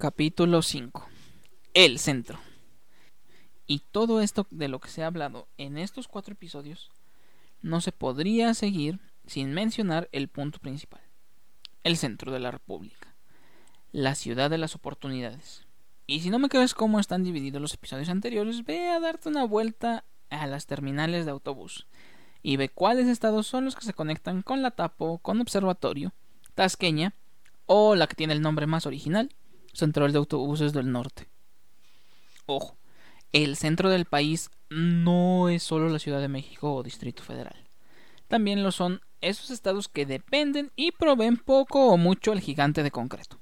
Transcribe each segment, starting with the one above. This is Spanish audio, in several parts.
Capítulo 5. El centro. Y todo esto de lo que se ha hablado en estos cuatro episodios no se podría seguir sin mencionar el punto principal. El centro de la República. La ciudad de las oportunidades. Y si no me crees cómo están divididos los episodios anteriores, ve a darte una vuelta a las terminales de autobús y ve cuáles estados son los que se conectan con la Tapo, con Observatorio, Tasqueña o la que tiene el nombre más original, Central de Autobuses del Norte. Ojo, el centro del país no es solo la Ciudad de México o Distrito Federal. También lo son esos estados que dependen y proveen poco o mucho al gigante de concreto.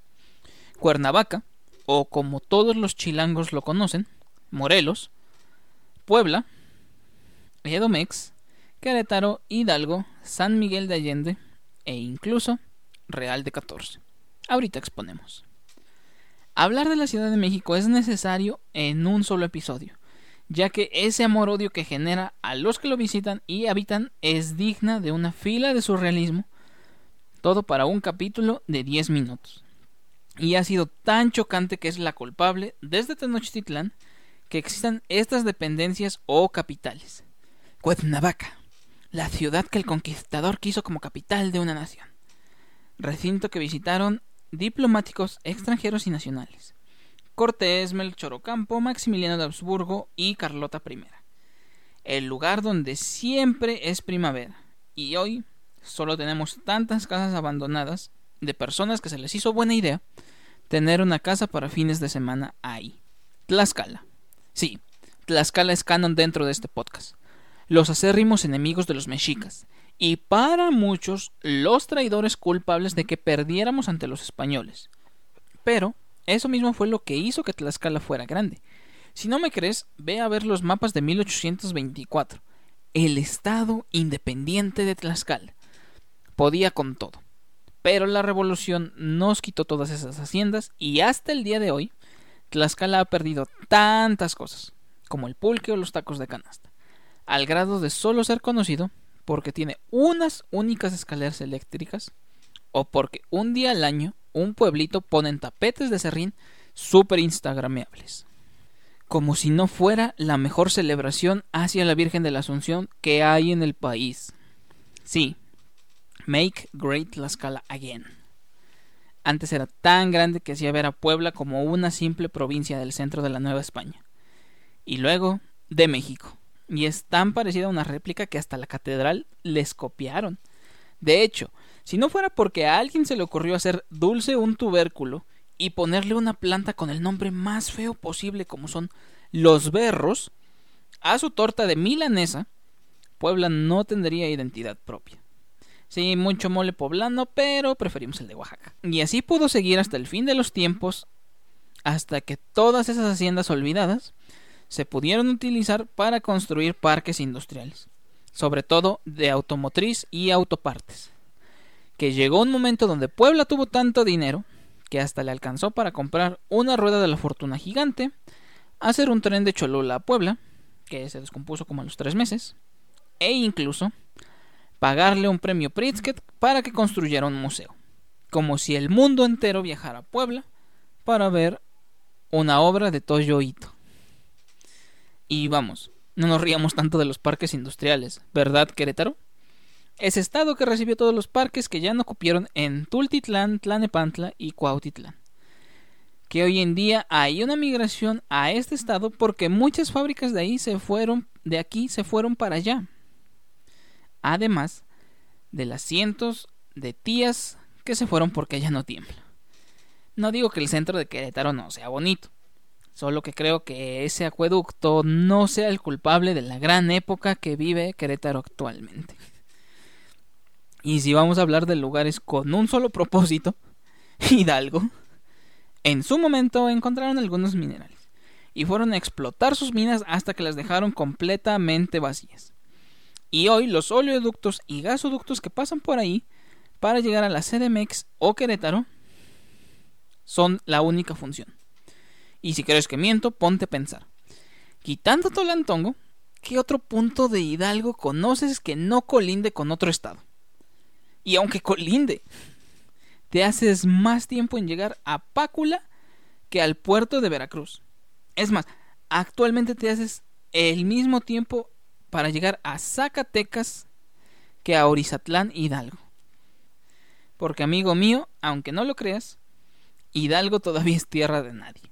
Cuernavaca, o como todos los chilangos lo conocen, Morelos, Puebla, Edomex, Querétaro, Hidalgo, San Miguel de Allende e incluso Real de 14. Ahorita exponemos. Hablar de la Ciudad de México es necesario en un solo episodio, ya que ese amor-odio que genera a los que lo visitan y habitan es digna de una fila de surrealismo, todo para un capítulo de 10 minutos. Y ha sido tan chocante que es la culpable desde Tenochtitlán que existan estas dependencias o capitales. Cuernavaca, la ciudad que el conquistador quiso como capital de una nación. Recinto que visitaron diplomáticos extranjeros y nacionales. Cortés, Melchor Ocampo, Maximiliano de Habsburgo y Carlota I. El lugar donde siempre es primavera. Y hoy solo tenemos tantas casas abandonadas de personas que se les hizo buena idea tener una casa para fines de semana ahí. Tlaxcala. Sí, Tlaxcala es canon dentro de este podcast. Los acérrimos enemigos de los mexicas y para muchos los traidores culpables de que perdiéramos ante los españoles. Pero eso mismo fue lo que hizo que Tlaxcala fuera grande. Si no me crees, ve a ver los mapas de 1824. El estado independiente de Tlaxcala. Podía con todo. Pero la revolución nos quitó todas esas haciendas y hasta el día de hoy Tlaxcala ha perdido tantas cosas, como el pulque o los tacos de canasta, al grado de solo ser conocido porque tiene unas únicas escaleras eléctricas o porque un día al año un pueblito ponen tapetes de serrín súper instagrameables. Como si no fuera la mejor celebración hacia la Virgen de la Asunción que hay en el país. Sí, Make Great La Scala Again. Antes era tan grande que hacía ver a Puebla como una simple provincia del centro de la Nueva España. Y luego de México y es tan parecida a una réplica que hasta la catedral les copiaron. De hecho, si no fuera porque a alguien se le ocurrió hacer dulce un tubérculo y ponerle una planta con el nombre más feo posible como son los berros, a su torta de milanesa, Puebla no tendría identidad propia. Sí, mucho mole poblano, pero preferimos el de Oaxaca. Y así pudo seguir hasta el fin de los tiempos, hasta que todas esas haciendas olvidadas se pudieron utilizar para construir parques industriales, sobre todo de automotriz y autopartes. Que llegó un momento donde Puebla tuvo tanto dinero que hasta le alcanzó para comprar una rueda de la fortuna gigante, hacer un tren de Cholula a Puebla, que se descompuso como a los tres meses, e incluso pagarle un premio Pritzker para que construyera un museo, como si el mundo entero viajara a Puebla para ver una obra de Toyo Ito. Y vamos, no nos ríamos tanto de los parques industriales, ¿verdad, Querétaro? Ese estado que recibió todos los parques que ya no cupieron en Tultitlán, Tlanepantla y Cuautitlán. Que hoy en día hay una migración a este estado porque muchas fábricas de ahí se fueron, de aquí se fueron para allá. Además de las cientos de tías que se fueron porque ya no tiembla. No digo que el centro de Querétaro no sea bonito, Solo que creo que ese acueducto no sea el culpable de la gran época que vive Querétaro actualmente. Y si vamos a hablar de lugares con un solo propósito, Hidalgo, en su momento encontraron algunos minerales y fueron a explotar sus minas hasta que las dejaron completamente vacías. Y hoy los oleoductos y gasoductos que pasan por ahí para llegar a la CDMX o Querétaro son la única función. Y si crees que miento, ponte a pensar. Quitando Tolantongo, ¿qué otro punto de Hidalgo conoces que no colinde con otro estado? Y aunque colinde, te haces más tiempo en llegar a Pácula que al puerto de Veracruz. Es más, actualmente te haces el mismo tiempo para llegar a Zacatecas que a Orizatlán Hidalgo. Porque amigo mío, aunque no lo creas, Hidalgo todavía es tierra de nadie.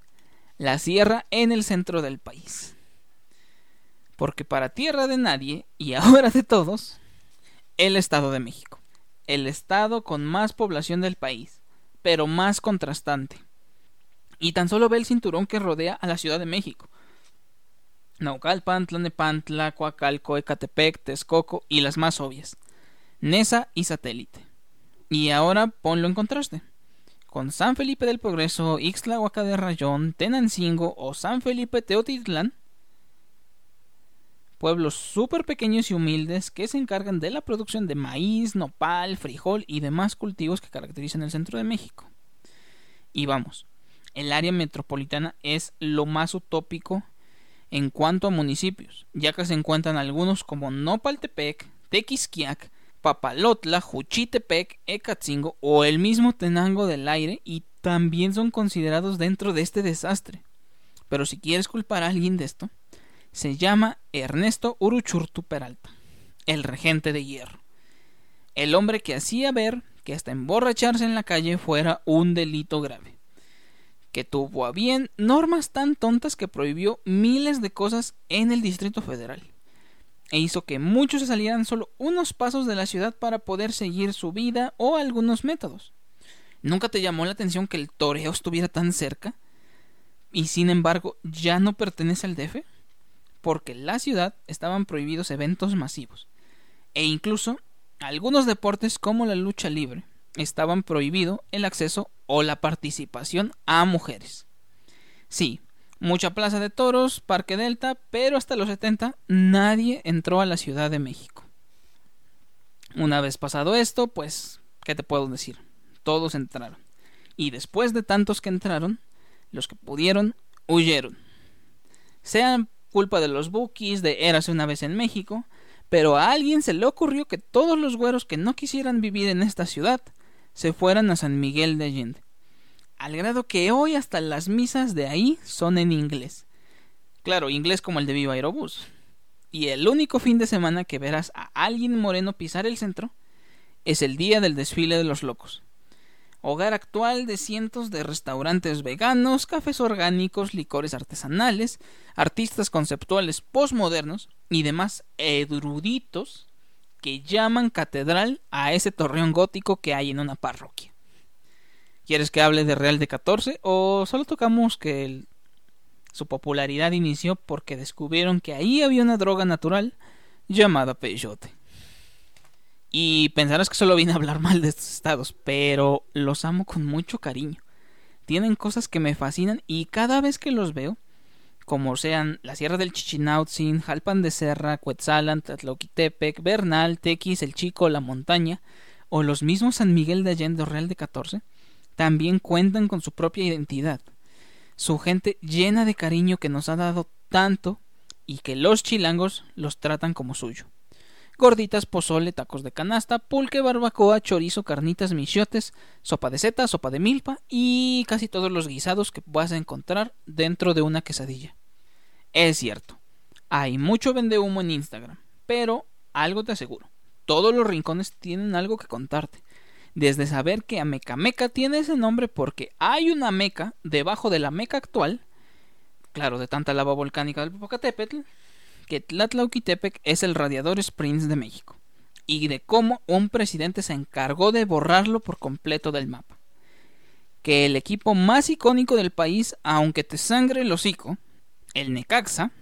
La sierra en el centro del país. Porque para tierra de nadie, y ahora de todos, el Estado de México. El estado con más población del país, pero más contrastante. Y tan solo ve el cinturón que rodea a la Ciudad de México. Naucalpan, Tlanepantla, Coacalco, Ecatepec, Texcoco y las más obvias. Nesa y Satélite. Y ahora ponlo en contraste. Con San Felipe del Progreso, Ixtlahuaca de Rayón, Tenancingo o San Felipe Teotitlán, pueblos súper pequeños y humildes que se encargan de la producción de maíz, nopal, frijol y demás cultivos que caracterizan el centro de México. Y vamos, el área metropolitana es lo más utópico en cuanto a municipios, ya que se encuentran algunos como Nopaltepec, Tequisquiac, Papalotla, Juchitepec, Ecatzingo o el mismo Tenango del Aire y también son considerados dentro de este desastre. Pero si quieres culpar a alguien de esto, se llama Ernesto Uruchurtu Peralta, el regente de hierro. El hombre que hacía ver que hasta emborracharse en la calle fuera un delito grave. Que tuvo a bien normas tan tontas que prohibió miles de cosas en el Distrito Federal. E hizo que muchos se salieran solo unos pasos de la ciudad para poder seguir su vida o algunos métodos. ¿Nunca te llamó la atención que el toreo estuviera tan cerca? Y sin embargo ya no pertenece al DF? porque en la ciudad estaban prohibidos eventos masivos. E incluso algunos deportes como la lucha libre estaban prohibido el acceso o la participación a mujeres. Sí, mucha plaza de toros, Parque Delta, pero hasta los 70 nadie entró a la Ciudad de México. Una vez pasado esto, pues, ¿qué te puedo decir? Todos entraron. Y después de tantos que entraron, los que pudieron huyeron. Sean culpa de los bookies, de Érase una vez en México, pero a alguien se le ocurrió que todos los güeros que no quisieran vivir en esta ciudad se fueran a San Miguel de Allende. Al grado que hoy hasta las misas de ahí son en inglés. Claro, inglés como el de Viva Aerobús. Y el único fin de semana que verás a alguien moreno pisar el centro es el día del desfile de los locos hogar actual de cientos de restaurantes veganos, cafés orgánicos, licores artesanales, artistas conceptuales postmodernos y demás eruditos que llaman catedral a ese torreón gótico que hay en una parroquia. ¿Quieres que hable de Real de 14 o solo tocamos que su popularidad inició porque descubrieron que ahí había una droga natural llamada peyote? Y pensarás que solo vine a hablar mal de estos estados, pero los amo con mucho cariño. Tienen cosas que me fascinan y cada vez que los veo, como sean la Sierra del Chichinautzin, Jalpan de Serra, Cuetzalan, Tlatlauquitepec, Bernal, Tequis, El Chico, La Montaña, o los mismos San Miguel de Allende Real de 14, también cuentan con su propia identidad. Su gente llena de cariño que nos ha dado tanto y que los chilangos los tratan como suyo gorditas, pozole, tacos de canasta, pulque, barbacoa, chorizo, carnitas, michotes, sopa de seta, sopa de milpa y casi todos los guisados que vas a encontrar dentro de una quesadilla. Es cierto, hay mucho vende humo en Instagram, pero algo te aseguro, todos los rincones tienen algo que contarte. Desde saber que Amecameca tiene ese nombre porque hay una meca debajo de la meca actual, claro, de tanta lava volcánica del Popocatépetl, que Tlatlauquitepec es el Radiador Springs de México, y de cómo un presidente se encargó de borrarlo por completo del mapa. Que el equipo más icónico del país, aunque te sangre el hocico, el Necaxa,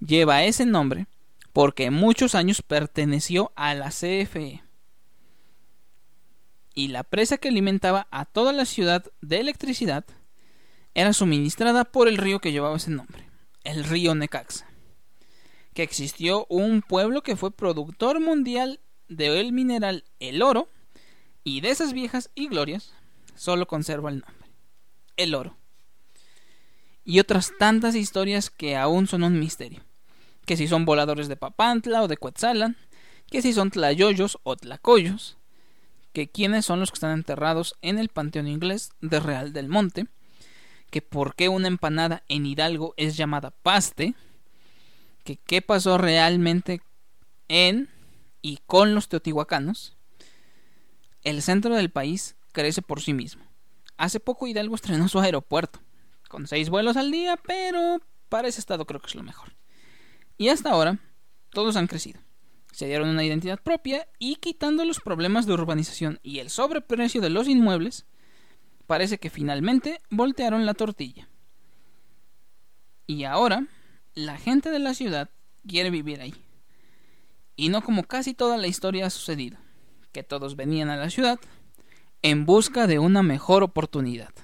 lleva ese nombre porque muchos años perteneció a la CFE. Y la presa que alimentaba a toda la ciudad de electricidad era suministrada por el río que llevaba ese nombre, el río Necaxa que existió un pueblo que fue productor mundial del mineral el oro y de esas viejas y glorias solo conserva el nombre, el oro. Y otras tantas historias que aún son un misterio, que si son voladores de Papantla o de Cuetzalan, que si son tlayoyos o tlacoyos, que quiénes son los que están enterrados en el panteón inglés de Real del Monte, que por qué una empanada en Hidalgo es llamada paste, que qué pasó realmente en y con los teotihuacanos, el centro del país crece por sí mismo. Hace poco Hidalgo estrenó su aeropuerto, con seis vuelos al día, pero para ese estado creo que es lo mejor. Y hasta ahora, todos han crecido. Se dieron una identidad propia y quitando los problemas de urbanización y el sobreprecio de los inmuebles, parece que finalmente voltearon la tortilla. Y ahora, la gente de la ciudad quiere vivir ahí. Y no como casi toda la historia ha sucedido, que todos venían a la ciudad en busca de una mejor oportunidad.